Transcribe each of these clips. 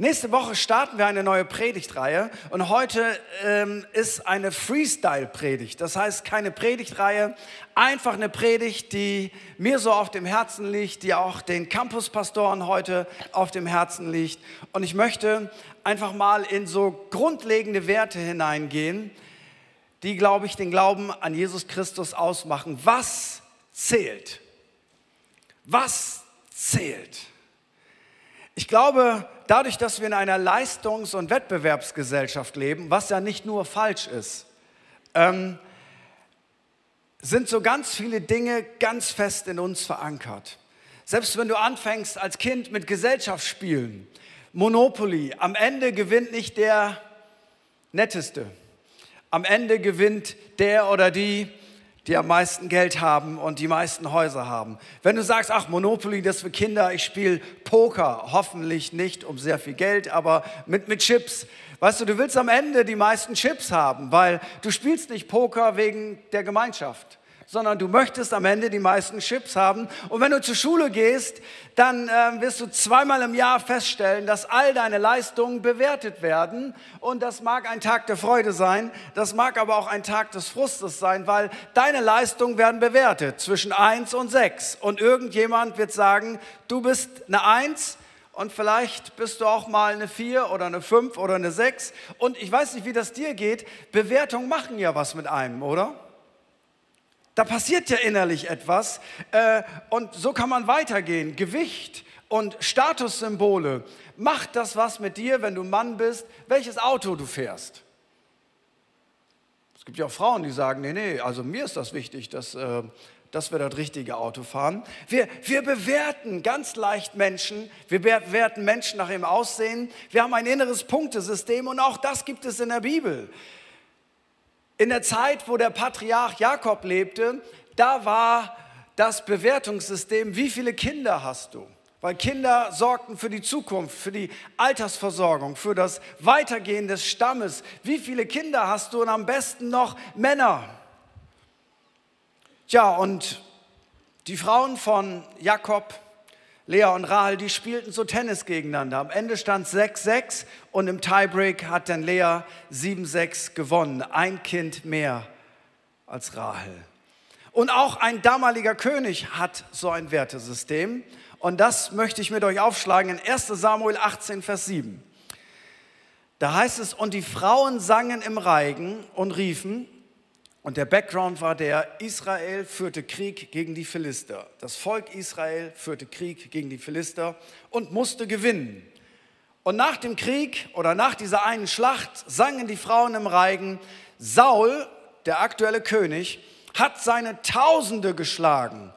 Nächste Woche starten wir eine neue Predigtreihe und heute ähm, ist eine Freestyle-Predigt. Das heißt keine Predigtreihe, einfach eine Predigt, die mir so auf dem Herzen liegt, die auch den Campuspastoren heute auf dem Herzen liegt. Und ich möchte einfach mal in so grundlegende Werte hineingehen, die, glaube ich, den Glauben an Jesus Christus ausmachen. Was zählt? Was zählt? Ich glaube, dadurch, dass wir in einer Leistungs- und Wettbewerbsgesellschaft leben, was ja nicht nur falsch ist, ähm, sind so ganz viele Dinge ganz fest in uns verankert. Selbst wenn du anfängst als Kind mit Gesellschaftsspielen, Monopoly, am Ende gewinnt nicht der Netteste. Am Ende gewinnt der oder die, die am meisten Geld haben und die meisten Häuser haben. Wenn du sagst, ach, Monopoly, das für Kinder, ich spiele Poker, hoffentlich nicht um sehr viel Geld, aber mit, mit Chips. Weißt du, du willst am Ende die meisten Chips haben, weil du spielst nicht Poker wegen der Gemeinschaft sondern du möchtest am Ende die meisten Chips haben. Und wenn du zur Schule gehst, dann äh, wirst du zweimal im Jahr feststellen, dass all deine Leistungen bewertet werden. Und das mag ein Tag der Freude sein, das mag aber auch ein Tag des Frustes sein, weil deine Leistungen werden bewertet zwischen 1 und 6. Und irgendjemand wird sagen, du bist eine 1 und vielleicht bist du auch mal eine 4 oder eine 5 oder eine 6. Und ich weiß nicht, wie das dir geht. Bewertungen machen ja was mit einem, oder? Da passiert ja innerlich etwas äh, und so kann man weitergehen. Gewicht und Statussymbole. Macht das was mit dir, wenn du Mann bist, welches Auto du fährst? Es gibt ja auch Frauen, die sagen, nee, nee, also mir ist das wichtig, dass, äh, dass wir das richtige Auto fahren. Wir, wir bewerten ganz leicht Menschen, wir bewerten Menschen nach ihrem Aussehen. Wir haben ein inneres Punktesystem und auch das gibt es in der Bibel. In der Zeit, wo der Patriarch Jakob lebte, da war das Bewertungssystem, wie viele Kinder hast du? Weil Kinder sorgten für die Zukunft, für die Altersversorgung, für das Weitergehen des Stammes. Wie viele Kinder hast du und am besten noch Männer? Tja, und die Frauen von Jakob, Lea und Rahel, die spielten so Tennis gegeneinander. Am Ende stand 6-6 und im Tiebreak hat dann Lea 7-6 gewonnen. Ein Kind mehr als Rahel. Und auch ein damaliger König hat so ein Wertesystem. Und das möchte ich mit euch aufschlagen in 1 Samuel 18, Vers 7. Da heißt es, und die Frauen sangen im Reigen und riefen, und der Background war der, Israel führte Krieg gegen die Philister. Das Volk Israel führte Krieg gegen die Philister und musste gewinnen. Und nach dem Krieg oder nach dieser einen Schlacht sangen die Frauen im Reigen, Saul, der aktuelle König, hat seine Tausende geschlagen,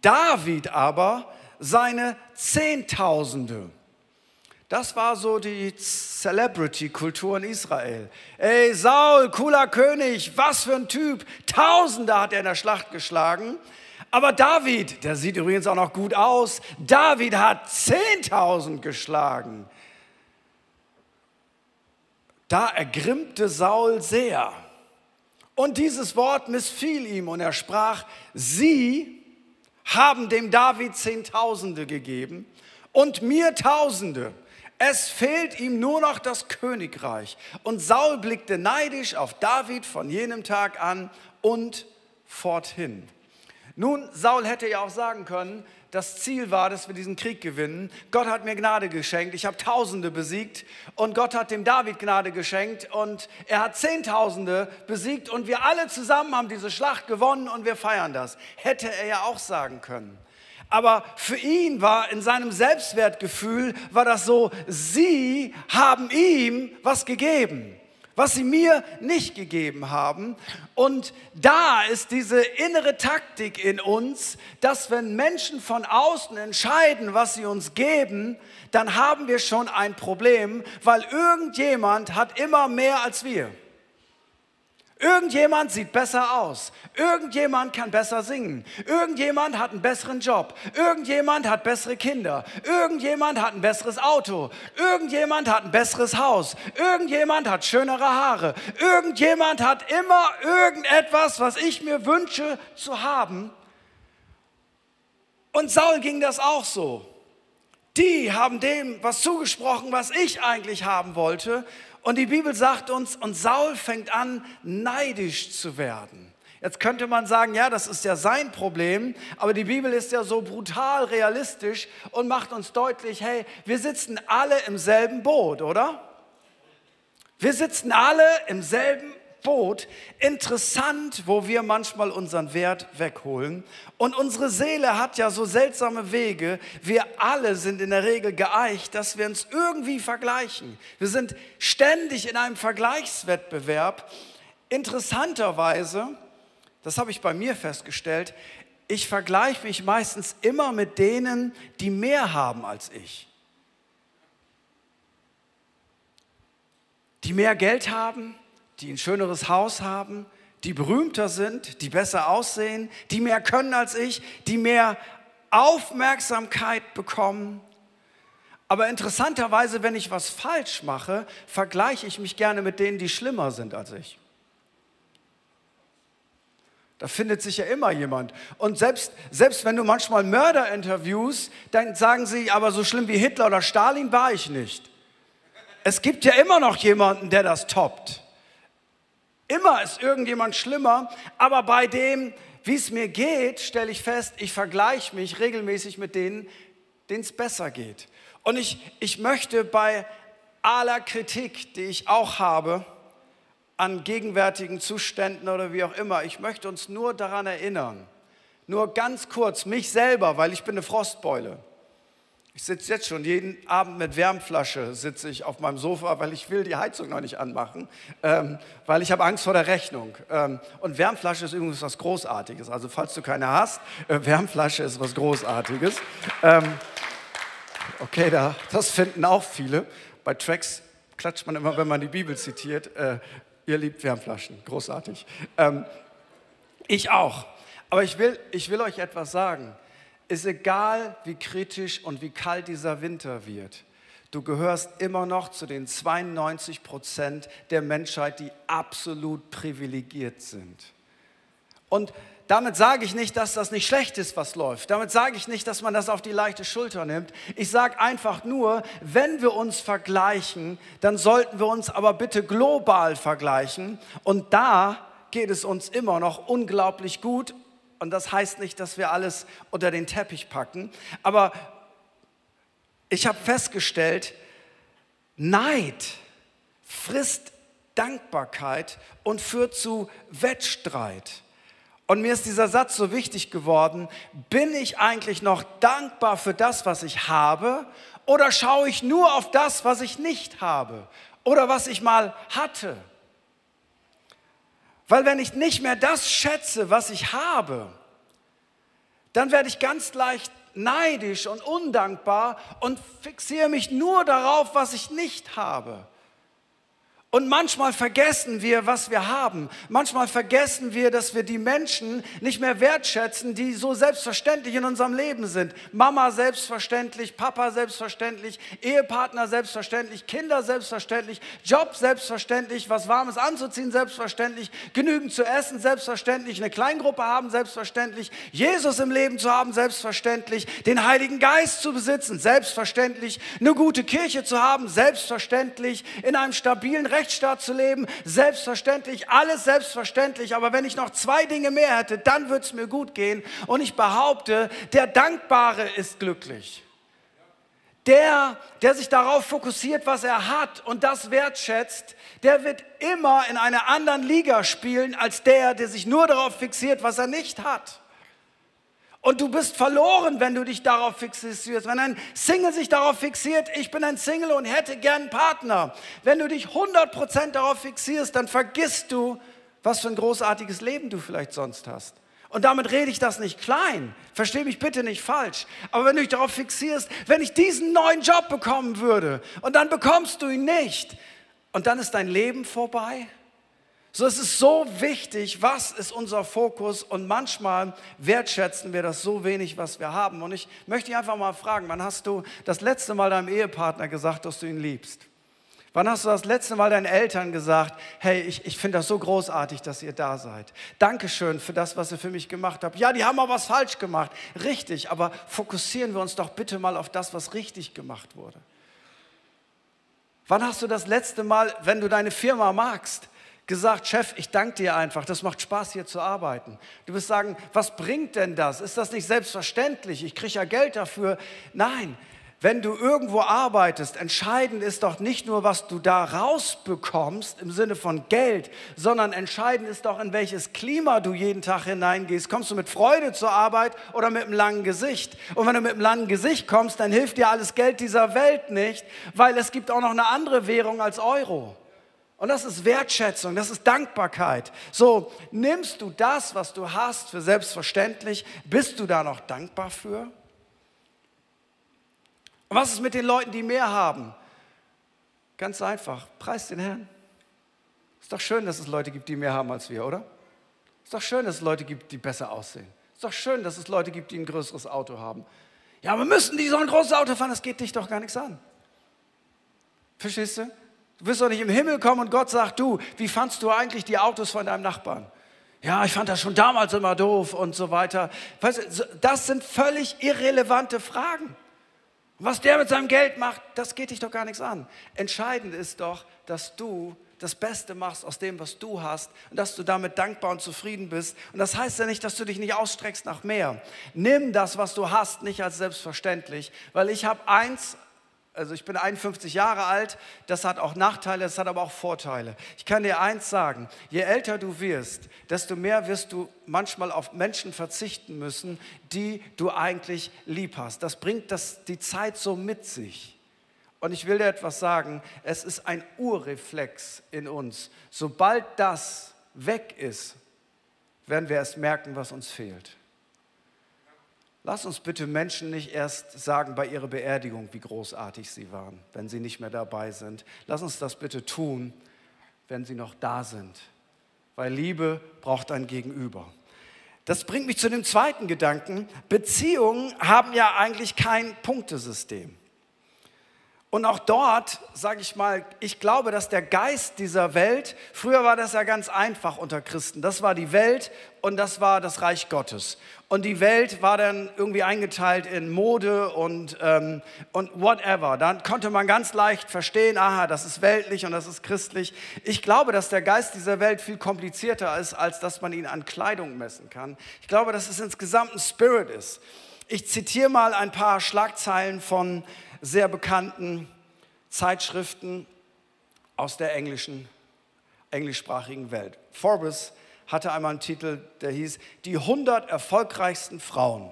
David aber seine Zehntausende. Das war so die Celebrity-Kultur in Israel. Ey, Saul, cooler König, was für ein Typ. Tausende hat er in der Schlacht geschlagen. Aber David, der sieht übrigens auch noch gut aus, David hat 10.000 geschlagen. Da ergrimmte Saul sehr. Und dieses Wort missfiel ihm und er sprach, sie haben dem David Zehntausende gegeben und mir Tausende. Es fehlt ihm nur noch das Königreich. Und Saul blickte neidisch auf David von jenem Tag an und forthin. Nun, Saul hätte ja auch sagen können, das Ziel war, dass wir diesen Krieg gewinnen. Gott hat mir Gnade geschenkt. Ich habe Tausende besiegt und Gott hat dem David Gnade geschenkt und er hat Zehntausende besiegt und wir alle zusammen haben diese Schlacht gewonnen und wir feiern das. Hätte er ja auch sagen können. Aber für ihn war in seinem Selbstwertgefühl, war das so, sie haben ihm was gegeben, was sie mir nicht gegeben haben. Und da ist diese innere Taktik in uns, dass wenn Menschen von außen entscheiden, was sie uns geben, dann haben wir schon ein Problem, weil irgendjemand hat immer mehr als wir. Irgendjemand sieht besser aus. Irgendjemand kann besser singen. Irgendjemand hat einen besseren Job. Irgendjemand hat bessere Kinder. Irgendjemand hat ein besseres Auto. Irgendjemand hat ein besseres Haus. Irgendjemand hat schönere Haare. Irgendjemand hat immer irgendetwas, was ich mir wünsche zu haben. Und Saul ging das auch so. die haben dem was zugesprochen, was ich eigentlich haben wollte. Und die Bibel sagt uns, und Saul fängt an, neidisch zu werden. Jetzt könnte man sagen, ja, das ist ja sein Problem, aber die Bibel ist ja so brutal realistisch und macht uns deutlich, hey, wir sitzen alle im selben Boot, oder? Wir sitzen alle im selben Boot. Interessant, wo wir manchmal unseren Wert wegholen. Und unsere Seele hat ja so seltsame Wege. Wir alle sind in der Regel geeicht, dass wir uns irgendwie vergleichen. Wir sind ständig in einem Vergleichswettbewerb. Interessanterweise, das habe ich bei mir festgestellt, ich vergleiche mich meistens immer mit denen, die mehr haben als ich. Die mehr Geld haben, die ein schöneres Haus haben, die berühmter sind, die besser aussehen, die mehr können als ich, die mehr Aufmerksamkeit bekommen. Aber interessanterweise, wenn ich was falsch mache, vergleiche ich mich gerne mit denen, die schlimmer sind als ich. Da findet sich ja immer jemand. Und selbst, selbst wenn du manchmal Mörder interviewst, dann sagen sie, aber so schlimm wie Hitler oder Stalin war ich nicht. Es gibt ja immer noch jemanden, der das toppt. Immer ist irgendjemand schlimmer, aber bei dem, wie es mir geht, stelle ich fest, ich vergleiche mich regelmäßig mit denen, denen es besser geht. Und ich, ich möchte bei aller Kritik, die ich auch habe, an gegenwärtigen Zuständen oder wie auch immer, ich möchte uns nur daran erinnern, nur ganz kurz, mich selber, weil ich bin eine Frostbeule. Ich sitze jetzt schon jeden Abend mit Wärmflasche, sitze ich auf meinem Sofa, weil ich will die Heizung noch nicht anmachen, ähm, weil ich habe Angst vor der Rechnung. Ähm, und Wärmflasche ist übrigens was Großartiges. Also falls du keine hast, äh, Wärmflasche ist was Großartiges. Ähm, okay, da, das finden auch viele. Bei Tracks klatscht man immer, wenn man die Bibel zitiert. Äh, ihr liebt Wärmflaschen, großartig. Ähm, ich auch. Aber ich will, ich will euch etwas sagen ist egal, wie kritisch und wie kalt dieser Winter wird. Du gehörst immer noch zu den 92 Prozent der Menschheit, die absolut privilegiert sind. Und damit sage ich nicht, dass das nicht schlecht ist, was läuft. Damit sage ich nicht, dass man das auf die leichte Schulter nimmt. Ich sage einfach nur, wenn wir uns vergleichen, dann sollten wir uns aber bitte global vergleichen. Und da geht es uns immer noch unglaublich gut und das heißt nicht, dass wir alles unter den Teppich packen. Aber ich habe festgestellt, Neid frisst Dankbarkeit und führt zu Wettstreit. Und mir ist dieser Satz so wichtig geworden, bin ich eigentlich noch dankbar für das, was ich habe, oder schaue ich nur auf das, was ich nicht habe oder was ich mal hatte? Weil wenn ich nicht mehr das schätze, was ich habe, dann werde ich ganz leicht neidisch und undankbar und fixiere mich nur darauf, was ich nicht habe. Und manchmal vergessen wir, was wir haben. Manchmal vergessen wir, dass wir die Menschen nicht mehr wertschätzen, die so selbstverständlich in unserem Leben sind. Mama selbstverständlich, Papa selbstverständlich, Ehepartner selbstverständlich, Kinder selbstverständlich, Job selbstverständlich, was Warmes anzuziehen selbstverständlich, genügend zu essen selbstverständlich, eine Kleingruppe haben selbstverständlich, Jesus im Leben zu haben selbstverständlich, den Heiligen Geist zu besitzen selbstverständlich, eine gute Kirche zu haben selbstverständlich, in einem stabilen Recht Rechtsstaat zu leben, selbstverständlich, alles selbstverständlich. Aber wenn ich noch zwei Dinge mehr hätte, dann würde es mir gut gehen. Und ich behaupte, der Dankbare ist glücklich. Der, der sich darauf fokussiert, was er hat und das wertschätzt, der wird immer in einer anderen Liga spielen als der, der sich nur darauf fixiert, was er nicht hat. Und du bist verloren, wenn du dich darauf fixierst. Wenn ein Single sich darauf fixiert, ich bin ein Single und hätte gern einen Partner. Wenn du dich 100% darauf fixierst, dann vergisst du, was für ein großartiges Leben du vielleicht sonst hast. Und damit rede ich das nicht klein. Versteh mich bitte nicht falsch. Aber wenn du dich darauf fixierst, wenn ich diesen neuen Job bekommen würde und dann bekommst du ihn nicht und dann ist dein Leben vorbei, so es ist so wichtig, was ist unser Fokus und manchmal wertschätzen wir das so wenig, was wir haben. Und ich möchte dich einfach mal fragen, wann hast du das letzte Mal deinem Ehepartner gesagt, dass du ihn liebst? Wann hast du das letzte Mal deinen Eltern gesagt, hey, ich, ich finde das so großartig, dass ihr da seid. Dankeschön für das, was ihr für mich gemacht habt. Ja, die haben auch was falsch gemacht. Richtig, aber fokussieren wir uns doch bitte mal auf das, was richtig gemacht wurde. Wann hast du das letzte Mal, wenn du deine Firma magst, gesagt, Chef, ich danke dir einfach, das macht Spaß hier zu arbeiten. Du wirst sagen, was bringt denn das? Ist das nicht selbstverständlich? Ich kriege ja Geld dafür. Nein, wenn du irgendwo arbeitest, entscheidend ist doch nicht nur, was du da rausbekommst im Sinne von Geld, sondern entscheidend ist doch, in welches Klima du jeden Tag hineingehst. Kommst du mit Freude zur Arbeit oder mit einem langen Gesicht? Und wenn du mit einem langen Gesicht kommst, dann hilft dir alles Geld dieser Welt nicht, weil es gibt auch noch eine andere Währung als Euro. Und das ist Wertschätzung, das ist Dankbarkeit. So, nimmst du das, was du hast, für selbstverständlich? Bist du da noch dankbar für? Und was ist mit den Leuten, die mehr haben? Ganz einfach, preis den Herrn. Ist doch schön, dass es Leute gibt, die mehr haben als wir, oder? Ist doch schön, dass es Leute gibt, die besser aussehen. Ist doch schön, dass es Leute gibt, die ein größeres Auto haben. Ja, aber müssen die so ein großes Auto fahren? Das geht dich doch gar nichts an. Verstehst du? Du wirst doch nicht im Himmel kommen und Gott sagt, du, wie fandst du eigentlich die Autos von deinem Nachbarn? Ja, ich fand das schon damals immer doof und so weiter. Das sind völlig irrelevante Fragen. Was der mit seinem Geld macht, das geht dich doch gar nichts an. Entscheidend ist doch, dass du das Beste machst aus dem, was du hast und dass du damit dankbar und zufrieden bist. Und das heißt ja nicht, dass du dich nicht ausstreckst nach mehr. Nimm das, was du hast, nicht als selbstverständlich, weil ich habe eins also ich bin 51 Jahre alt, das hat auch Nachteile, das hat aber auch Vorteile. Ich kann dir eins sagen, je älter du wirst, desto mehr wirst du manchmal auf Menschen verzichten müssen, die du eigentlich lieb hast. Das bringt das, die Zeit so mit sich. Und ich will dir etwas sagen, es ist ein Urreflex in uns. Sobald das weg ist, werden wir erst merken, was uns fehlt. Lass uns bitte Menschen nicht erst sagen bei ihrer Beerdigung, wie großartig sie waren, wenn sie nicht mehr dabei sind. Lass uns das bitte tun, wenn sie noch da sind. Weil Liebe braucht ein Gegenüber. Das bringt mich zu dem zweiten Gedanken. Beziehungen haben ja eigentlich kein Punktesystem. Und auch dort, sage ich mal, ich glaube, dass der Geist dieser Welt, früher war das ja ganz einfach unter Christen, das war die Welt und das war das Reich Gottes. Und die Welt war dann irgendwie eingeteilt in Mode und, ähm, und whatever. Dann konnte man ganz leicht verstehen, aha, das ist weltlich und das ist christlich. Ich glaube, dass der Geist dieser Welt viel komplizierter ist, als dass man ihn an Kleidung messen kann. Ich glaube, dass es insgesamt ein Spirit ist. Ich zitiere mal ein paar Schlagzeilen von sehr bekannten Zeitschriften aus der englischen, englischsprachigen Welt. Forbes hatte einmal einen Titel, der hieß Die 100 erfolgreichsten Frauen.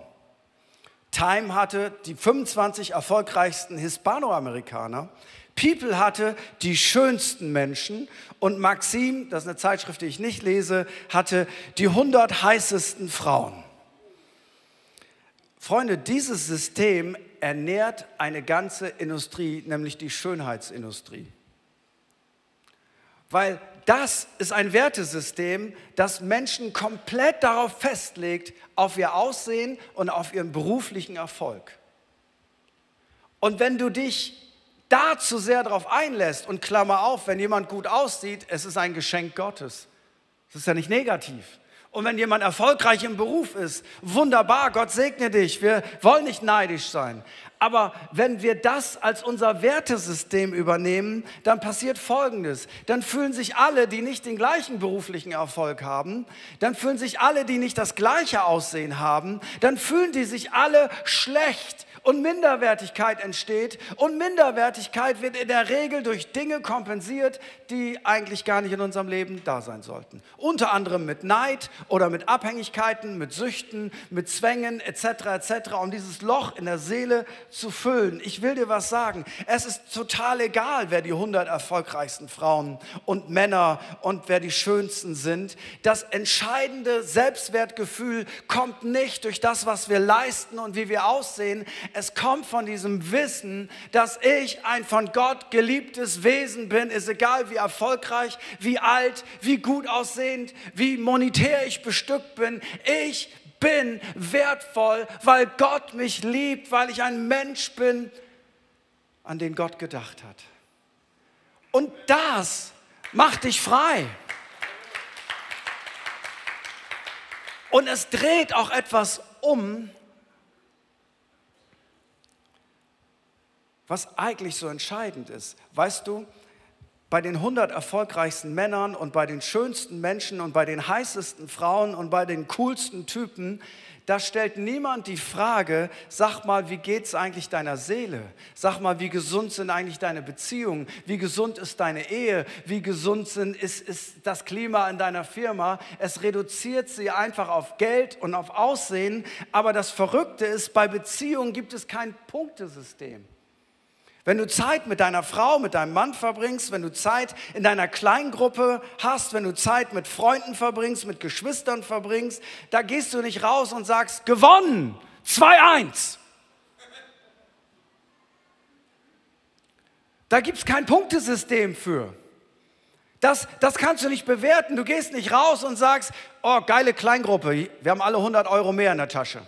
Time hatte die 25 erfolgreichsten Hispanoamerikaner. People hatte die schönsten Menschen und Maxim, das ist eine Zeitschrift, die ich nicht lese, hatte die 100 heißesten Frauen. Freunde, dieses System ernährt eine ganze Industrie, nämlich die Schönheitsindustrie. Weil das ist ein Wertesystem, das Menschen komplett darauf festlegt, auf ihr Aussehen und auf ihren beruflichen Erfolg. Und wenn du dich da zu sehr darauf einlässt und Klammer auf, wenn jemand gut aussieht, es ist ein Geschenk Gottes. Das ist ja nicht negativ. Und wenn jemand erfolgreich im Beruf ist, wunderbar, Gott segne dich. Wir wollen nicht neidisch sein. Aber wenn wir das als unser Wertesystem übernehmen, dann passiert Folgendes. Dann fühlen sich alle, die nicht den gleichen beruflichen Erfolg haben, dann fühlen sich alle, die nicht das gleiche Aussehen haben, dann fühlen die sich alle schlecht und Minderwertigkeit entsteht. Und Minderwertigkeit wird in der Regel durch Dinge kompensiert, die eigentlich gar nicht in unserem Leben da sein sollten. Unter anderem mit Neid oder mit Abhängigkeiten, mit Süchten, mit Zwängen etc. etc. um dieses Loch in der Seele zu füllen. Ich will dir was sagen. Es ist total egal, wer die 100 erfolgreichsten Frauen und Männer und wer die schönsten sind. Das entscheidende Selbstwertgefühl kommt nicht durch das, was wir leisten und wie wir aussehen es kommt von diesem Wissen, dass ich ein von Gott geliebtes Wesen bin, ist egal wie erfolgreich, wie alt, wie gut aussehend, wie monetär ich bestückt bin. Ich bin wertvoll, weil Gott mich liebt, weil ich ein Mensch bin, an den Gott gedacht hat. Und das macht dich frei. Und es dreht auch etwas um, was eigentlich so entscheidend ist. Weißt du, bei den 100 erfolgreichsten Männern und bei den schönsten Menschen und bei den heißesten Frauen und bei den coolsten Typen, da stellt niemand die Frage, sag mal, wie geht es eigentlich deiner Seele? Sag mal, wie gesund sind eigentlich deine Beziehungen? Wie gesund ist deine Ehe? Wie gesund sind, ist, ist das Klima in deiner Firma? Es reduziert sie einfach auf Geld und auf Aussehen. Aber das Verrückte ist, bei Beziehungen gibt es kein Punktesystem. Wenn du Zeit mit deiner Frau, mit deinem Mann verbringst, wenn du Zeit in deiner Kleingruppe hast, wenn du Zeit mit Freunden verbringst, mit Geschwistern verbringst, da gehst du nicht raus und sagst, gewonnen, 2-1. Da gibt es kein Punktesystem für. Das, das kannst du nicht bewerten. Du gehst nicht raus und sagst, oh, geile Kleingruppe, wir haben alle 100 Euro mehr in der Tasche.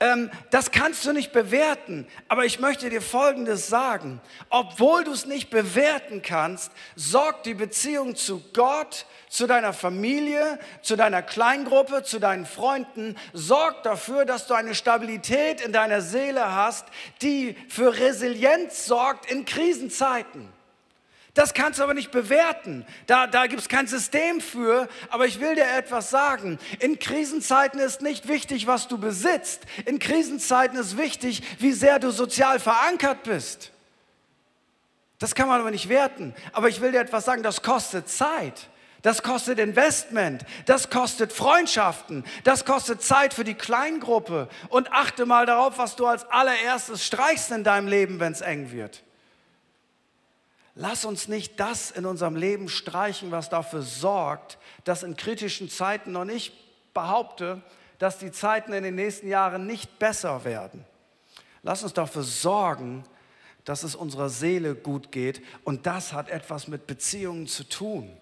Ähm, das kannst du nicht bewerten, aber ich möchte dir Folgendes sagen. Obwohl du es nicht bewerten kannst, sorgt die Beziehung zu Gott, zu deiner Familie, zu deiner Kleingruppe, zu deinen Freunden, sorgt dafür, dass du eine Stabilität in deiner Seele hast, die für Resilienz sorgt in Krisenzeiten. Das kannst du aber nicht bewerten. Da, da gibt es kein System für. Aber ich will dir etwas sagen. In Krisenzeiten ist nicht wichtig, was du besitzt. In Krisenzeiten ist wichtig, wie sehr du sozial verankert bist. Das kann man aber nicht werten. Aber ich will dir etwas sagen, das kostet Zeit. Das kostet Investment, das kostet Freundschaften, das kostet Zeit für die Kleingruppe. Und achte mal darauf, was du als allererstes streichst in deinem Leben, wenn es eng wird. Lass uns nicht das in unserem Leben streichen, was dafür sorgt, dass in kritischen Zeiten noch nicht behaupte, dass die Zeiten in den nächsten Jahren nicht besser werden. Lass uns dafür sorgen, dass es unserer Seele gut geht. Und das hat etwas mit Beziehungen zu tun.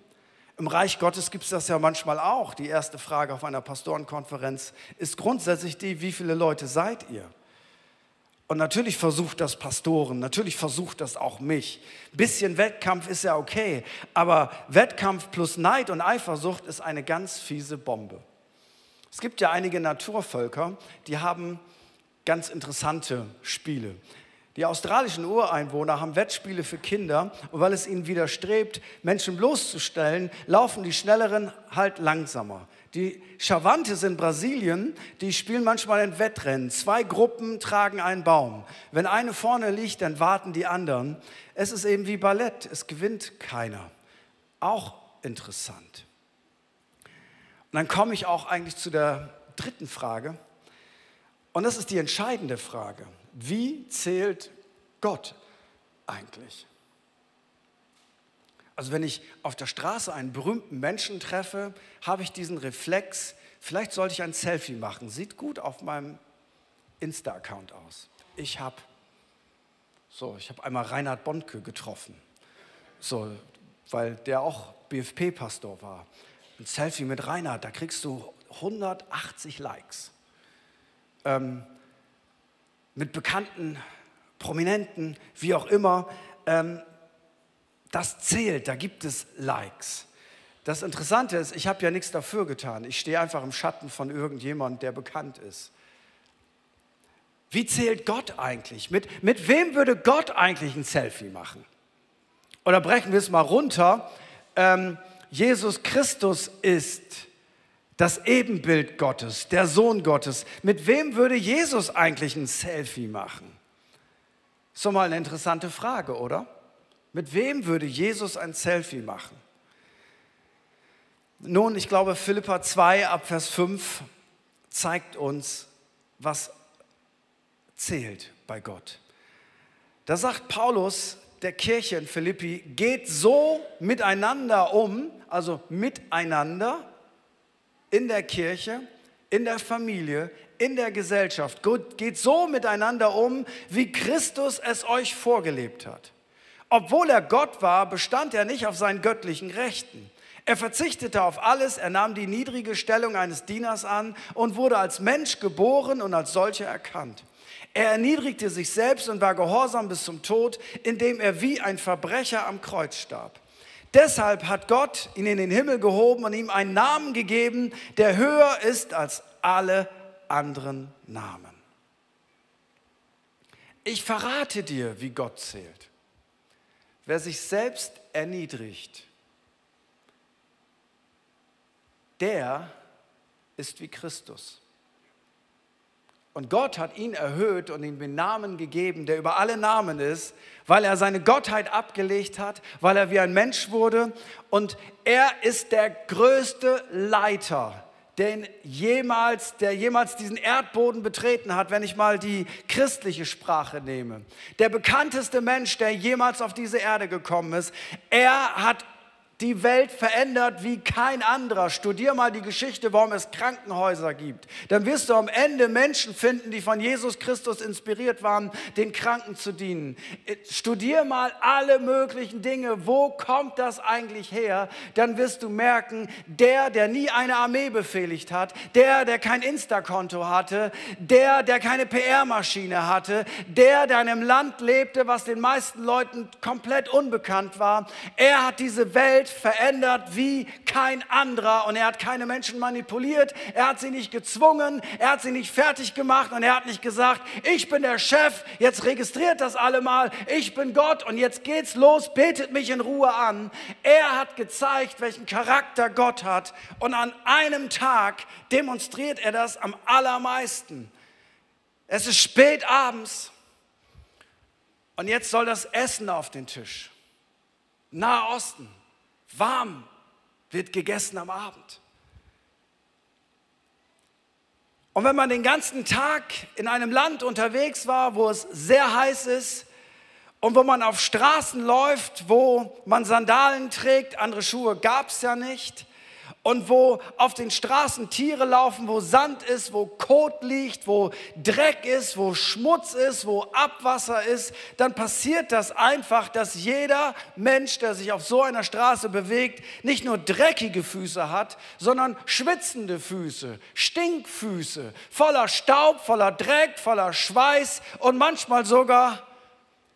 Im Reich Gottes gibt es das ja manchmal auch. Die erste Frage auf einer Pastorenkonferenz ist grundsätzlich die, wie viele Leute seid ihr? Und natürlich versucht das Pastoren, natürlich versucht das auch mich. Bisschen Wettkampf ist ja okay, aber Wettkampf plus Neid und Eifersucht ist eine ganz fiese Bombe. Es gibt ja einige Naturvölker, die haben ganz interessante Spiele. Die australischen Ureinwohner haben Wettspiele für Kinder und weil es ihnen widerstrebt, Menschen bloßzustellen, laufen die Schnelleren halt langsamer. Die Chavantes in Brasilien, die spielen manchmal ein Wettrennen. Zwei Gruppen tragen einen Baum. Wenn eine vorne liegt, dann warten die anderen. Es ist eben wie Ballett, es gewinnt keiner. Auch interessant. Und dann komme ich auch eigentlich zu der dritten Frage. Und das ist die entscheidende Frage. Wie zählt Gott eigentlich? Also wenn ich auf der Straße einen berühmten Menschen treffe, habe ich diesen Reflex, vielleicht sollte ich ein Selfie machen. Sieht gut auf meinem Insta-Account aus. Ich habe so, ich habe einmal Reinhard Bondke getroffen, so, weil der auch BFP-Pastor war. Ein Selfie mit Reinhard, da kriegst du 180 Likes. Ähm, mit bekannten, Prominenten, wie auch immer. Ähm, das zählt, da gibt es Likes. Das Interessante ist, ich habe ja nichts dafür getan. Ich stehe einfach im Schatten von irgendjemand, der bekannt ist. Wie zählt Gott eigentlich? Mit, mit wem würde Gott eigentlich ein Selfie machen? Oder brechen wir es mal runter. Ähm, Jesus Christus ist das Ebenbild Gottes, der Sohn Gottes. Mit wem würde Jesus eigentlich ein Selfie machen? Ist doch mal eine interessante Frage, oder? Mit wem würde Jesus ein Selfie machen? Nun, ich glaube, Philippa 2 ab Vers 5 zeigt uns, was zählt bei Gott. Da sagt Paulus der Kirche in Philippi, geht so miteinander um, also miteinander in der Kirche, in der Familie, in der Gesellschaft. Geht so miteinander um, wie Christus es euch vorgelebt hat. Obwohl er Gott war, bestand er nicht auf seinen göttlichen Rechten. Er verzichtete auf alles, er nahm die niedrige Stellung eines Dieners an und wurde als Mensch geboren und als solcher erkannt. Er erniedrigte sich selbst und war gehorsam bis zum Tod, indem er wie ein Verbrecher am Kreuz starb. Deshalb hat Gott ihn in den Himmel gehoben und ihm einen Namen gegeben, der höher ist als alle anderen Namen. Ich verrate dir, wie Gott zählt. Wer sich selbst erniedrigt, der ist wie Christus. Und Gott hat ihn erhöht und ihm den Namen gegeben, der über alle Namen ist, weil er seine Gottheit abgelegt hat, weil er wie ein Mensch wurde. Und er ist der größte Leiter, den jemals, der jemals diesen Erdboden betreten hat, wenn ich mal die christliche Sprache nehme. Der bekannteste Mensch, der jemals auf diese Erde gekommen ist. Er hat die Welt verändert wie kein anderer. Studier mal die Geschichte, warum es Krankenhäuser gibt. Dann wirst du am Ende Menschen finden, die von Jesus Christus inspiriert waren, den Kranken zu dienen. Studier mal alle möglichen Dinge. Wo kommt das eigentlich her? Dann wirst du merken, der, der nie eine Armee befehligt hat, der, der kein Insta-Konto hatte, der, der keine PR-Maschine hatte, der, der in einem Land lebte, was den meisten Leuten komplett unbekannt war. Er hat diese Welt Welt verändert wie kein anderer. Und er hat keine Menschen manipuliert, er hat sie nicht gezwungen, er hat sie nicht fertig gemacht. Und er hat nicht gesagt, ich bin der Chef, jetzt registriert das alle mal, ich bin Gott. Und jetzt geht's los, betet mich in Ruhe an. Er hat gezeigt, welchen Charakter Gott hat. Und an einem Tag demonstriert er das am allermeisten. Es ist spät abends. Und jetzt soll das Essen auf den Tisch. Nahosten warm wird gegessen am Abend. Und wenn man den ganzen Tag in einem Land unterwegs war, wo es sehr heiß ist und wo man auf Straßen läuft, wo man Sandalen trägt, andere Schuhe gab es ja nicht, und wo auf den Straßen Tiere laufen, wo Sand ist, wo Kot liegt, wo Dreck ist, wo Schmutz ist, wo Abwasser ist, dann passiert das einfach, dass jeder Mensch, der sich auf so einer Straße bewegt, nicht nur dreckige Füße hat, sondern schwitzende Füße, Stinkfüße, voller Staub, voller Dreck, voller Schweiß und manchmal sogar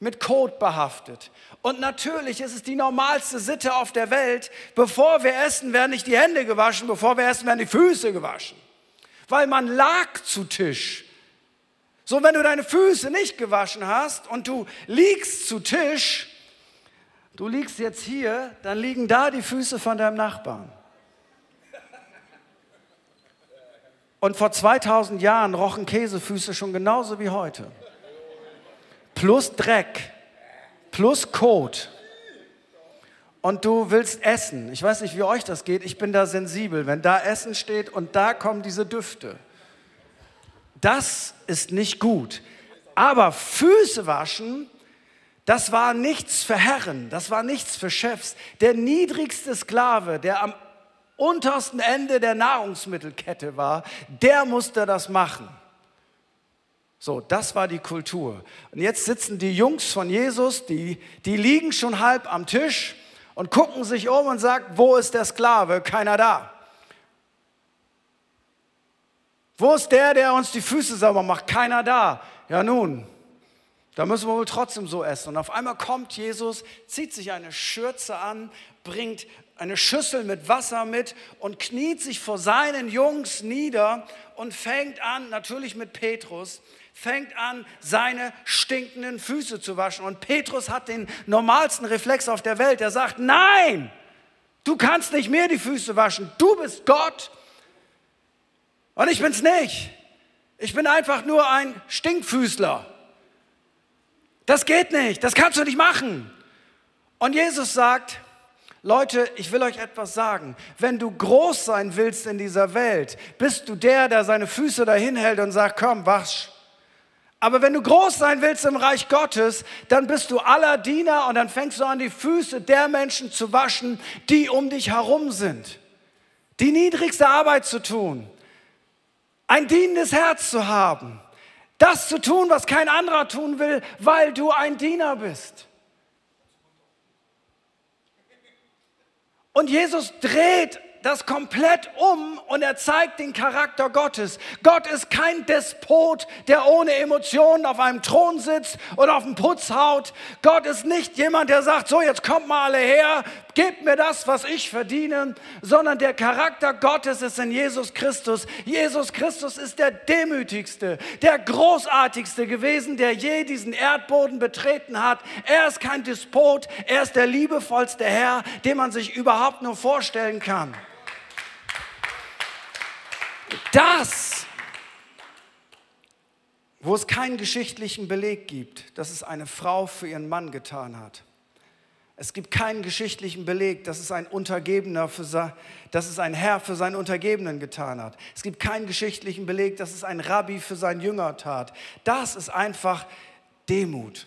mit Kot behaftet. Und natürlich ist es die normalste Sitte auf der Welt, bevor wir essen, werden nicht die Hände gewaschen, bevor wir essen, werden die Füße gewaschen. Weil man lag zu Tisch. So, wenn du deine Füße nicht gewaschen hast und du liegst zu Tisch, du liegst jetzt hier, dann liegen da die Füße von deinem Nachbarn. Und vor 2000 Jahren rochen Käsefüße schon genauso wie heute plus Dreck, plus Kot. Und du willst essen. Ich weiß nicht, wie euch das geht. Ich bin da sensibel. Wenn da Essen steht und da kommen diese Düfte. Das ist nicht gut. Aber Füße waschen, das war nichts für Herren, das war nichts für Chefs. Der niedrigste Sklave, der am untersten Ende der Nahrungsmittelkette war, der musste das machen. So, das war die Kultur. Und jetzt sitzen die Jungs von Jesus, die, die liegen schon halb am Tisch und gucken sich um und sagen, wo ist der Sklave? Keiner da. Wo ist der, der uns die Füße sauber macht? Keiner da. Ja nun, da müssen wir wohl trotzdem so essen. Und auf einmal kommt Jesus, zieht sich eine Schürze an, bringt eine Schüssel mit Wasser mit und kniet sich vor seinen Jungs nieder und fängt an, natürlich mit Petrus, fängt an, seine stinkenden Füße zu waschen. Und Petrus hat den normalsten Reflex auf der Welt. Er sagt, nein, du kannst nicht mehr die Füße waschen. Du bist Gott und ich bin's nicht. Ich bin einfach nur ein Stinkfüßler. Das geht nicht, das kannst du nicht machen. Und Jesus sagt, Leute, ich will euch etwas sagen. Wenn du groß sein willst in dieser Welt, bist du der, der seine Füße dahin hält und sagt, komm, wasch. Aber wenn du groß sein willst im Reich Gottes, dann bist du aller Diener und dann fängst du an, die Füße der Menschen zu waschen, die um dich herum sind. Die niedrigste Arbeit zu tun. Ein dienendes Herz zu haben. Das zu tun, was kein anderer tun will, weil du ein Diener bist. Und Jesus dreht das komplett um und er zeigt den Charakter Gottes. Gott ist kein Despot, der ohne Emotionen auf einem Thron sitzt und auf dem Putz haut. Gott ist nicht jemand, der sagt, so jetzt kommt mal alle her, gebt mir das, was ich verdiene, sondern der Charakter Gottes ist in Jesus Christus. Jesus Christus ist der demütigste, der großartigste gewesen, der je diesen Erdboden betreten hat. Er ist kein Despot, er ist der liebevollste Herr, den man sich überhaupt nur vorstellen kann. Das, wo es keinen geschichtlichen Beleg gibt, dass es eine Frau für ihren Mann getan hat. Es gibt keinen geschichtlichen Beleg, dass es ein Untergebener für dass es ein Herr für seinen Untergebenen getan hat. Es gibt keinen geschichtlichen Beleg, dass es ein Rabbi für seinen Jünger tat. Das ist einfach Demut.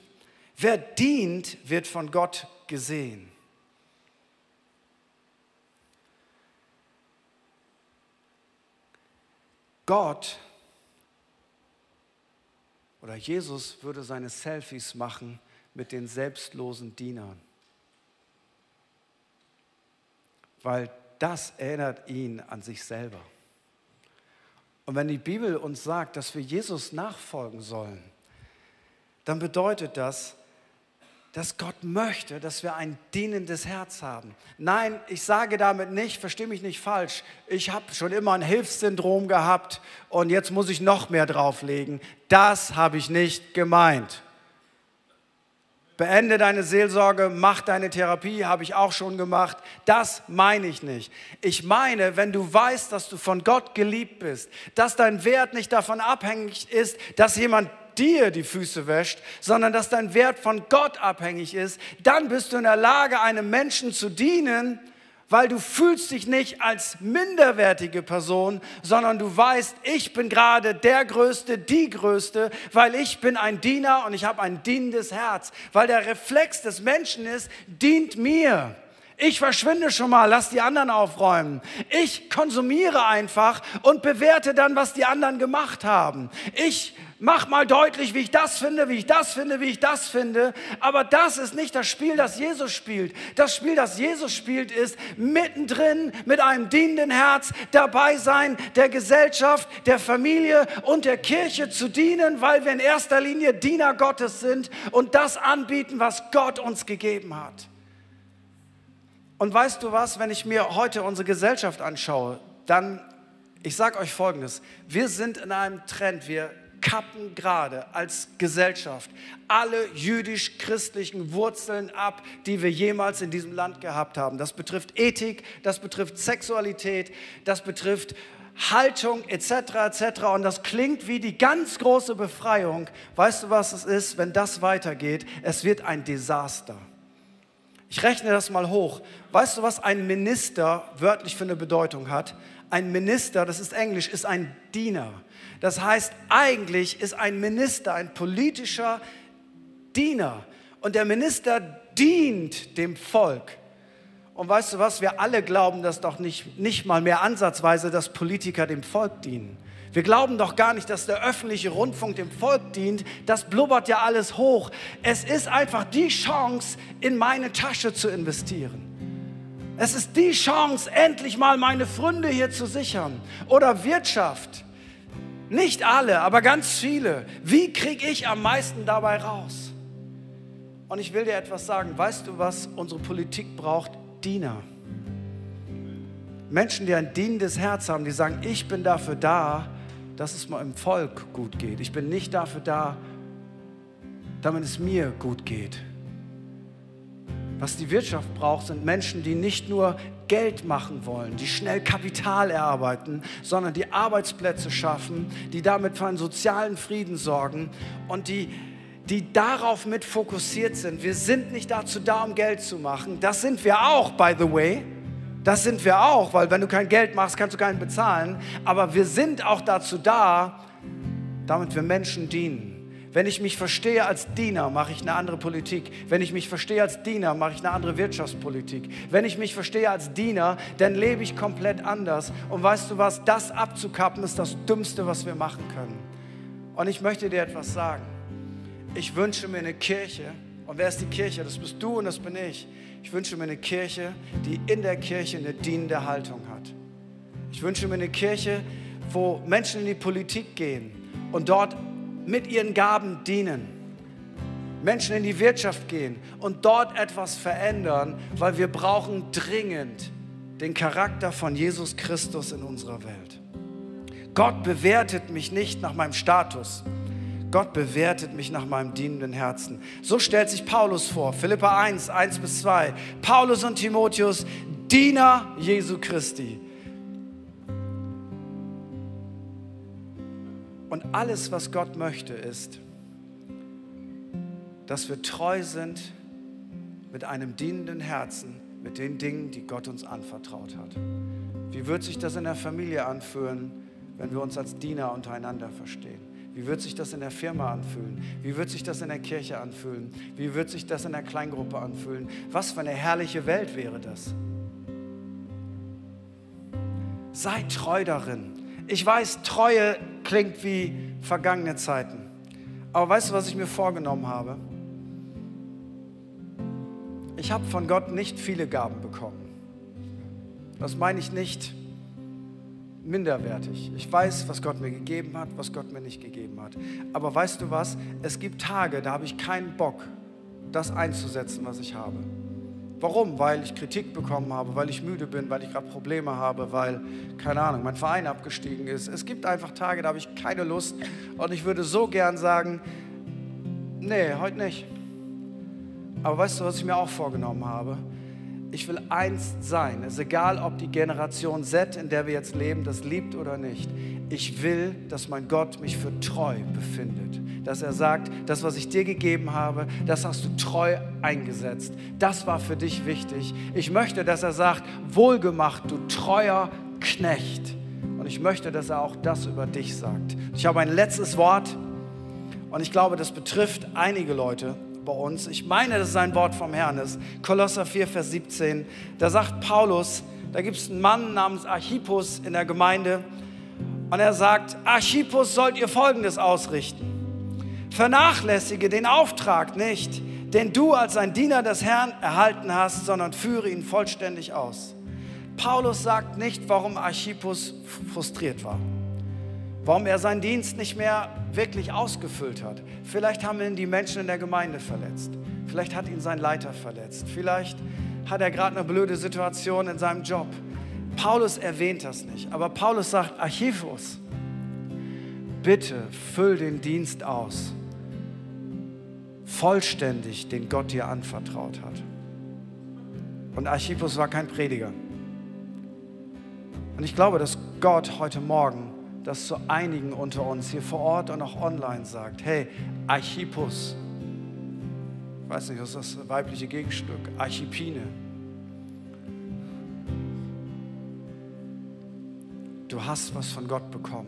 Wer dient, wird von Gott gesehen. Gott oder Jesus würde seine Selfies machen mit den selbstlosen Dienern, weil das erinnert ihn an sich selber. Und wenn die Bibel uns sagt, dass wir Jesus nachfolgen sollen, dann bedeutet das, dass Gott möchte, dass wir ein dienendes Herz haben. Nein, ich sage damit nicht, verstehe mich nicht falsch, ich habe schon immer ein Hilfssyndrom gehabt und jetzt muss ich noch mehr drauflegen. Das habe ich nicht gemeint. Beende deine Seelsorge, mach deine Therapie, habe ich auch schon gemacht. Das meine ich nicht. Ich meine, wenn du weißt, dass du von Gott geliebt bist, dass dein Wert nicht davon abhängig ist, dass jemand dir die Füße wäscht, sondern dass dein Wert von Gott abhängig ist, dann bist du in der Lage, einem Menschen zu dienen, weil du fühlst dich nicht als minderwertige Person, sondern du weißt, ich bin gerade der Größte, die Größte, weil ich bin ein Diener und ich habe ein dienendes Herz, weil der Reflex des Menschen ist, dient mir. Ich verschwinde schon mal, lass die anderen aufräumen. Ich konsumiere einfach und bewerte dann, was die anderen gemacht haben. Ich mach mal deutlich, wie ich das finde, wie ich das finde, wie ich das finde. Aber das ist nicht das Spiel, das Jesus spielt. Das Spiel, das Jesus spielt, ist mittendrin mit einem dienenden Herz dabei sein, der Gesellschaft, der Familie und der Kirche zu dienen, weil wir in erster Linie Diener Gottes sind und das anbieten, was Gott uns gegeben hat. Und weißt du was, wenn ich mir heute unsere Gesellschaft anschaue, dann, ich sage euch Folgendes, wir sind in einem Trend, wir kappen gerade als Gesellschaft alle jüdisch-christlichen Wurzeln ab, die wir jemals in diesem Land gehabt haben. Das betrifft Ethik, das betrifft Sexualität, das betrifft Haltung etc. etc. Und das klingt wie die ganz große Befreiung. Weißt du, was es ist, wenn das weitergeht? Es wird ein Desaster. Ich rechne das mal hoch. Weißt du, was ein Minister wörtlich für eine Bedeutung hat? Ein Minister, das ist Englisch, ist ein Diener. Das heißt, eigentlich ist ein Minister ein politischer Diener. Und der Minister dient dem Volk. Und weißt du was, wir alle glauben das doch nicht, nicht mal mehr ansatzweise, dass Politiker dem Volk dienen. Wir glauben doch gar nicht, dass der öffentliche Rundfunk dem Volk dient. Das blubbert ja alles hoch. Es ist einfach die Chance, in meine Tasche zu investieren. Es ist die Chance, endlich mal meine Fründe hier zu sichern. Oder Wirtschaft. Nicht alle, aber ganz viele. Wie kriege ich am meisten dabei raus? Und ich will dir etwas sagen. Weißt du, was unsere Politik braucht? Diener. Menschen, die ein dienendes Herz haben, die sagen, ich bin dafür da, dass es meinem Volk gut geht. Ich bin nicht dafür da, damit es mir gut geht. Was die Wirtschaft braucht, sind Menschen, die nicht nur Geld machen wollen, die schnell Kapital erarbeiten, sondern die Arbeitsplätze schaffen, die damit für einen sozialen Frieden sorgen und die, die darauf mit fokussiert sind. Wir sind nicht dazu da, um Geld zu machen. Das sind wir auch, by the way. Das sind wir auch, weil wenn du kein Geld machst, kannst du keinen bezahlen. Aber wir sind auch dazu da, damit wir Menschen dienen. Wenn ich mich verstehe als Diener, mache ich eine andere Politik. Wenn ich mich verstehe als Diener, mache ich eine andere Wirtschaftspolitik. Wenn ich mich verstehe als Diener, dann lebe ich komplett anders. Und weißt du was, das abzukappen ist das Dümmste, was wir machen können. Und ich möchte dir etwas sagen. Ich wünsche mir eine Kirche, Und wer ist die Kirche? Das bist du und das bin ich. Ich wünsche mir eine Kirche, die in der Kirche eine dienende Haltung hat. Ich wünsche mir eine Kirche, wo Menschen in die Politik gehen und dort mit ihren Gaben dienen. Menschen in die Wirtschaft gehen und dort etwas verändern, weil wir brauchen dringend den Charakter von Jesus Christus in unserer Welt. Gott bewertet mich nicht nach meinem Status. Gott bewertet mich nach meinem dienenden Herzen. So stellt sich Paulus vor, Philippa 1, 1 bis 2. Paulus und Timotheus, Diener Jesu Christi. Und alles, was Gott möchte, ist, dass wir treu sind mit einem dienenden Herzen, mit den Dingen, die Gott uns anvertraut hat. Wie wird sich das in der Familie anfühlen, wenn wir uns als Diener untereinander verstehen? Wie wird sich das in der Firma anfühlen? Wie wird sich das in der Kirche anfühlen? Wie wird sich das in der Kleingruppe anfühlen? Was für eine herrliche Welt wäre das? Sei treu darin. Ich weiß, Treue klingt wie vergangene Zeiten. Aber weißt du, was ich mir vorgenommen habe? Ich habe von Gott nicht viele Gaben bekommen. Das meine ich nicht minderwertig. Ich weiß, was Gott mir gegeben hat, was Gott mir nicht gegeben hat. Aber weißt du was? Es gibt Tage, da habe ich keinen Bock, das einzusetzen, was ich habe. Warum? Weil ich Kritik bekommen habe, weil ich müde bin, weil ich gerade Probleme habe, weil, keine Ahnung, mein Verein abgestiegen ist. Es gibt einfach Tage, da habe ich keine Lust und ich würde so gern sagen, nee, heute nicht. Aber weißt du, was ich mir auch vorgenommen habe? ich will eins sein. Es ist egal, ob die Generation Z, in der wir jetzt leben, das liebt oder nicht. Ich will, dass mein Gott mich für treu befindet. Dass er sagt, das, was ich dir gegeben habe, das hast du treu eingesetzt. Das war für dich wichtig. Ich möchte, dass er sagt, wohlgemacht, du treuer Knecht. Und ich möchte, dass er auch das über dich sagt. Ich habe ein letztes Wort und ich glaube, das betrifft einige Leute bei uns. Ich meine, dass es ein Wort vom Herrn ist. Kolosser 4, Vers 17. Da sagt Paulus, da gibt es einen Mann namens Archippus in der Gemeinde und er sagt, Archippus sollt ihr Folgendes ausrichten. Vernachlässige den Auftrag nicht, den du als ein Diener des Herrn erhalten hast, sondern führe ihn vollständig aus. Paulus sagt nicht, warum Archippus frustriert war warum er seinen Dienst nicht mehr wirklich ausgefüllt hat. Vielleicht haben ihn die Menschen in der Gemeinde verletzt. Vielleicht hat ihn sein Leiter verletzt. Vielleicht hat er gerade eine blöde Situation in seinem Job. Paulus erwähnt das nicht, aber Paulus sagt, Archivus, bitte füll den Dienst aus, vollständig, den Gott dir anvertraut hat. Und Archivus war kein Prediger. Und ich glaube, dass Gott heute Morgen das zu einigen unter uns hier vor Ort und auch online sagt, hey, Archippus, ich weiß nicht, was ist das weibliche Gegenstück, Archippine. Du hast was von Gott bekommen.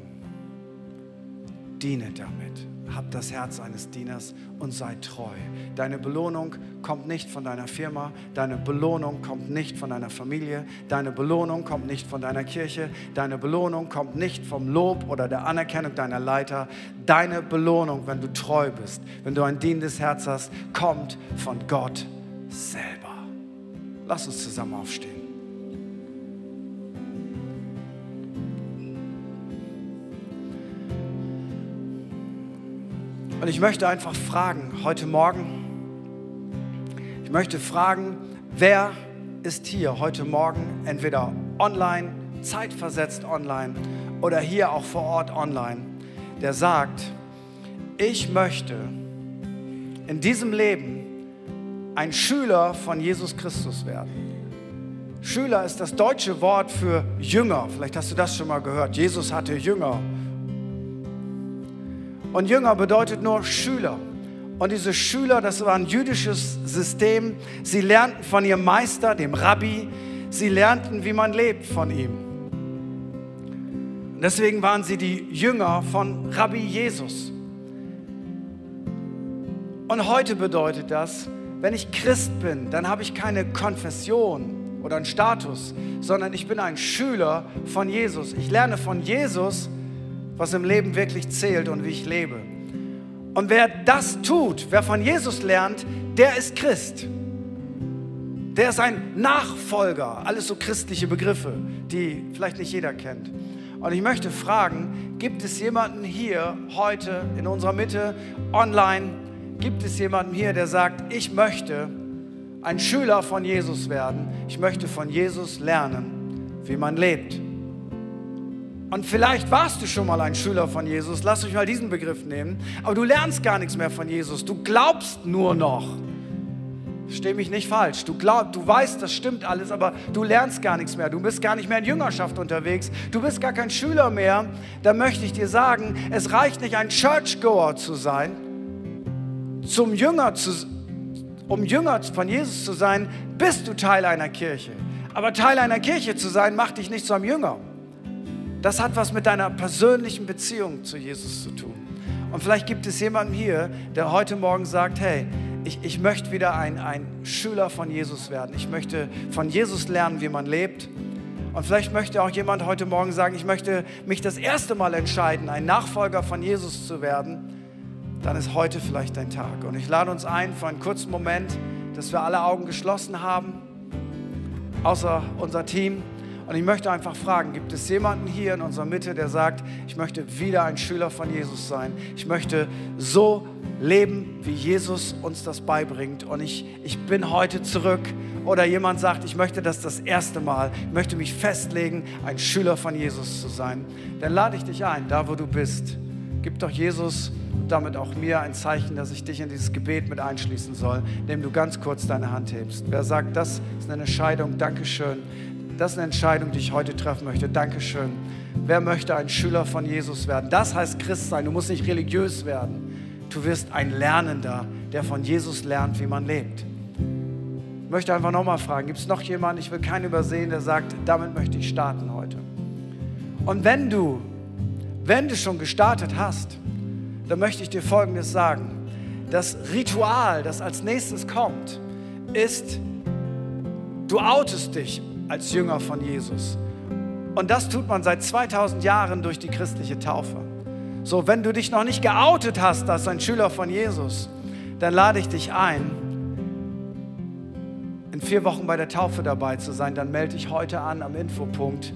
Diene damit. Hab das Herz eines Dieners und sei treu. Deine Belohnung kommt nicht von deiner Firma, deine Belohnung kommt nicht von deiner Familie, deine Belohnung kommt nicht von deiner Kirche, deine Belohnung kommt nicht vom Lob oder der Anerkennung deiner Leiter. Deine Belohnung, wenn du treu bist, wenn du ein dienendes Herz hast, kommt von Gott selber. Lass uns zusammen aufstehen. Und ich möchte einfach fragen, heute Morgen, ich möchte fragen, wer ist hier heute Morgen, entweder online, zeitversetzt online oder hier auch vor Ort online, der sagt, ich möchte in diesem Leben ein Schüler von Jesus Christus werden. Schüler ist das deutsche Wort für Jünger. Vielleicht hast du das schon mal gehört. Jesus hatte Jünger und Jünger bedeutet nur Schüler. Und diese Schüler, das war ein jüdisches System. Sie lernten von ihrem Meister, dem Rabbi. Sie lernten, wie man lebt von ihm. Und deswegen waren sie die Jünger von Rabbi Jesus. Und heute bedeutet das, wenn ich Christ bin, dann habe ich keine Konfession oder einen Status, sondern ich bin ein Schüler von Jesus. Ich lerne von Jesus was im Leben wirklich zählt und wie ich lebe. Und wer das tut, wer von Jesus lernt, der ist Christ. Der ist ein Nachfolger. Alles so christliche Begriffe, die vielleicht nicht jeder kennt. Und ich möchte fragen, gibt es jemanden hier heute in unserer Mitte, online, gibt es jemanden hier, der sagt, ich möchte ein Schüler von Jesus werden, ich möchte von Jesus lernen, wie man lebt. Und vielleicht warst du schon mal ein Schüler von Jesus, lass mich mal diesen Begriff nehmen, aber du lernst gar nichts mehr von Jesus, du glaubst nur noch. Versteh mich nicht falsch. Du glaubst, du weißt, das stimmt alles, aber du lernst gar nichts mehr. Du bist gar nicht mehr in Jüngerschaft unterwegs. Du bist gar kein Schüler mehr. Da möchte ich dir sagen, es reicht nicht, ein Churchgoer zu sein, zum Jünger zu, um Jünger von Jesus zu sein, bist du Teil einer Kirche. Aber Teil einer Kirche zu sein, macht dich nicht zu einem Jünger. Das hat was mit deiner persönlichen Beziehung zu Jesus zu tun. Und vielleicht gibt es jemanden hier, der heute Morgen sagt, hey, ich, ich möchte wieder ein, ein Schüler von Jesus werden. Ich möchte von Jesus lernen, wie man lebt. Und vielleicht möchte auch jemand heute Morgen sagen, ich möchte mich das erste Mal entscheiden, ein Nachfolger von Jesus zu werden. Dann ist heute vielleicht dein Tag. Und ich lade uns ein für einen kurzen Moment, dass wir alle Augen geschlossen haben, außer unser Team. Und ich möchte einfach fragen, gibt es jemanden hier in unserer Mitte, der sagt, ich möchte wieder ein Schüler von Jesus sein. Ich möchte so leben, wie Jesus uns das beibringt. Und ich, ich bin heute zurück. Oder jemand sagt, ich möchte das das erste Mal, ich möchte mich festlegen, ein Schüler von Jesus zu sein. Dann lade ich dich ein, da wo du bist. Gib doch Jesus und damit auch mir ein Zeichen, dass ich dich in dieses Gebet mit einschließen soll, indem du ganz kurz deine Hand hebst. Wer sagt, das ist eine Entscheidung, Dankeschön das ist eine Entscheidung, die ich heute treffen möchte. Dankeschön. Wer möchte ein Schüler von Jesus werden? Das heißt Christ sein. Du musst nicht religiös werden. Du wirst ein Lernender, der von Jesus lernt, wie man lebt. Ich möchte einfach nochmal fragen, gibt es noch jemanden, ich will keinen übersehen, der sagt, damit möchte ich starten heute. Und wenn du, wenn du schon gestartet hast, dann möchte ich dir Folgendes sagen. Das Ritual, das als nächstes kommt, ist, du outest dich als Jünger von Jesus. Und das tut man seit 2000 Jahren durch die christliche Taufe. So, wenn du dich noch nicht geoutet hast als ein Schüler von Jesus, dann lade ich dich ein, in vier Wochen bei der Taufe dabei zu sein. Dann melde dich heute an am Infopunkt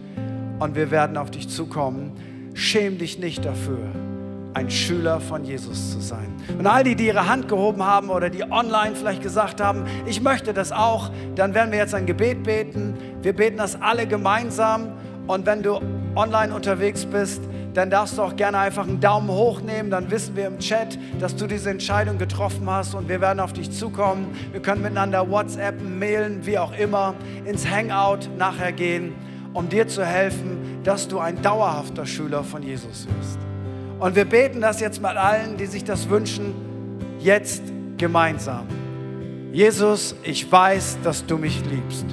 und wir werden auf dich zukommen. Schäm dich nicht dafür ein Schüler von Jesus zu sein. Und all die, die ihre Hand gehoben haben oder die online vielleicht gesagt haben, ich möchte das auch, dann werden wir jetzt ein Gebet beten. Wir beten das alle gemeinsam. Und wenn du online unterwegs bist, dann darfst du auch gerne einfach einen Daumen hoch nehmen. Dann wissen wir im Chat, dass du diese Entscheidung getroffen hast und wir werden auf dich zukommen. Wir können miteinander WhatsApp, mailen, wie auch immer, ins Hangout nachher gehen, um dir zu helfen, dass du ein dauerhafter Schüler von Jesus wirst. Und wir beten das jetzt mal allen, die sich das wünschen, jetzt gemeinsam. Jesus, ich weiß, dass du mich liebst.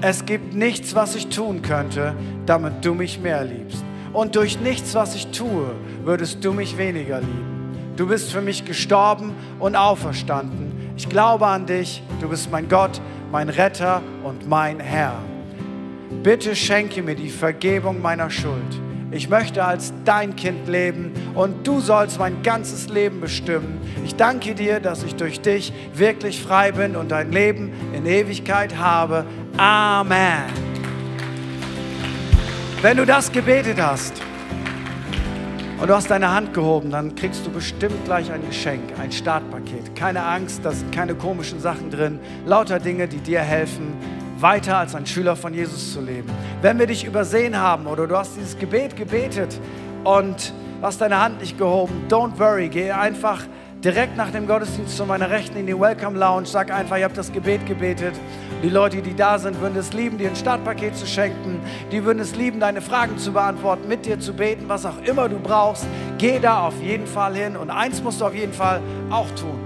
Es gibt nichts, was ich tun könnte, damit du mich mehr liebst. Und durch nichts, was ich tue, würdest du mich weniger lieben. Du bist für mich gestorben und auferstanden. Ich glaube an dich. Du bist mein Gott, mein Retter und mein Herr. Bitte schenke mir die Vergebung meiner Schuld ich möchte als dein Kind leben und du sollst mein ganzes Leben bestimmen. Ich danke dir, dass ich durch dich wirklich frei bin und ein Leben in Ewigkeit habe. Amen. Wenn du das gebetet hast und du hast deine Hand gehoben, dann kriegst du bestimmt gleich ein Geschenk, ein Startpaket. Keine Angst, da sind keine komischen Sachen drin, lauter Dinge, die dir helfen weiter als ein Schüler von Jesus zu leben. Wenn wir dich übersehen haben oder du hast dieses Gebet gebetet und hast deine Hand nicht gehoben, don't worry, geh einfach direkt nach dem Gottesdienst zu meiner Rechten in die Welcome Lounge, sag einfach, ich habe das Gebet gebetet. Die Leute, die da sind, würden es lieben, dir ein Startpaket zu schenken. Die würden es lieben, deine Fragen zu beantworten, mit dir zu beten, was auch immer du brauchst. Geh da auf jeden Fall hin und eins musst du auf jeden Fall auch tun.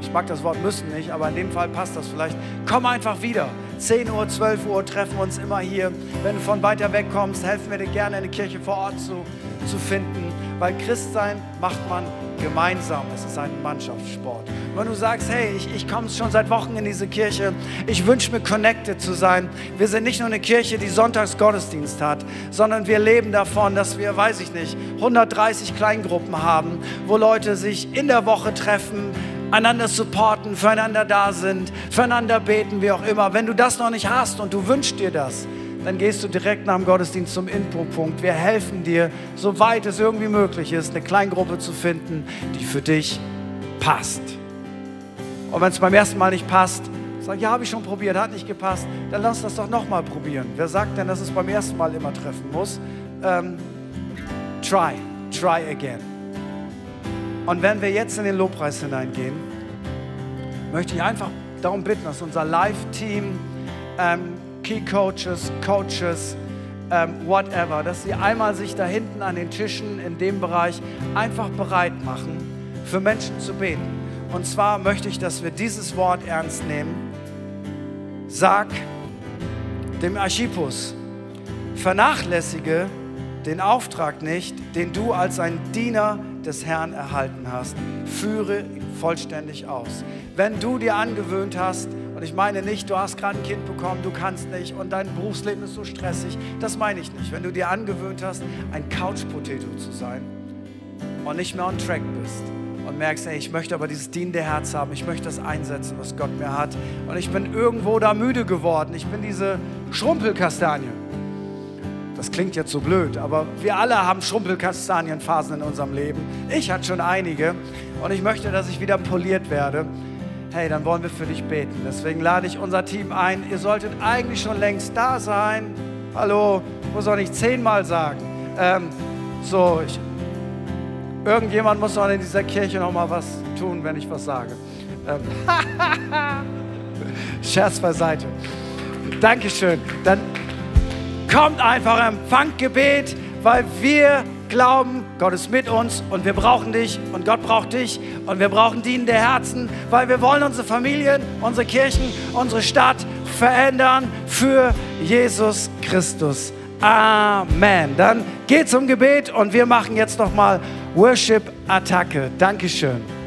Ich mag das Wort müssen nicht, aber in dem Fall passt das vielleicht. Komm einfach wieder. 10 Uhr, 12 Uhr treffen wir uns immer hier. Wenn du von weiter weg kommst, helfen wir dir gerne, eine Kirche vor Ort zu, zu finden. Weil Christsein macht man gemeinsam, es ist ein Mannschaftssport. Wenn du sagst, hey, ich, ich komme schon seit Wochen in diese Kirche, ich wünsche mir connected zu sein. Wir sind nicht nur eine Kirche, die Sonntags Gottesdienst hat, sondern wir leben davon, dass wir, weiß ich nicht, 130 Kleingruppen haben, wo Leute sich in der Woche treffen, einander supporten, füreinander da sind, füreinander beten, wie auch immer. Wenn du das noch nicht hast und du wünschst dir das, dann gehst du direkt nach dem Gottesdienst zum Infopunkt. Wir helfen dir, soweit es irgendwie möglich ist, eine Kleingruppe zu finden, die für dich passt. Und wenn es beim ersten Mal nicht passt, sag, ja, habe ich schon probiert, hat nicht gepasst, dann lass das doch nochmal probieren. Wer sagt denn, dass es beim ersten Mal immer treffen muss? Ähm, try, try again. Und wenn wir jetzt in den Lobpreis hineingehen, möchte ich einfach darum bitten, dass unser Live-Team, ähm, Key Coaches, Coaches, ähm, whatever, dass sie einmal sich da hinten an den Tischen in dem Bereich einfach bereit machen, für Menschen zu beten. Und zwar möchte ich, dass wir dieses Wort ernst nehmen. Sag dem Archippus, vernachlässige den Auftrag nicht, den du als ein Diener des Herrn erhalten hast. Führe vollständig aus. Wenn du dir angewöhnt hast, und ich meine nicht, du hast gerade ein Kind bekommen, du kannst nicht und dein Berufsleben ist so stressig, das meine ich nicht. Wenn du dir angewöhnt hast, ein Couch-Potato zu sein und nicht mehr on track bist, und merkst, ey, ich möchte aber dieses dienende Herz haben, ich möchte das einsetzen, was Gott mir hat. Und ich bin irgendwo da müde geworden. Ich bin diese Schrumpelkastanie. Das klingt jetzt so blöd, aber wir alle haben Schrumpelkastanienphasen in unserem Leben. Ich hatte schon einige und ich möchte, dass ich wieder poliert werde. Hey, dann wollen wir für dich beten. Deswegen lade ich unser Team ein. Ihr solltet eigentlich schon längst da sein. Hallo, muss auch nicht zehnmal sagen. Ähm, so, ich, Irgendjemand muss doch in dieser Kirche noch mal was tun, wenn ich was sage. Ähm. Scherz beiseite. Dankeschön. Dann kommt einfach empfangt Gebet, weil wir glauben, Gott ist mit uns und wir brauchen dich und Gott braucht dich und wir brauchen dienende Herzen, weil wir wollen unsere Familien, unsere Kirchen, unsere Stadt verändern für Jesus Christus. Amen. Dann geht zum Gebet und wir machen jetzt noch mal Worship-Attacke. Dankeschön.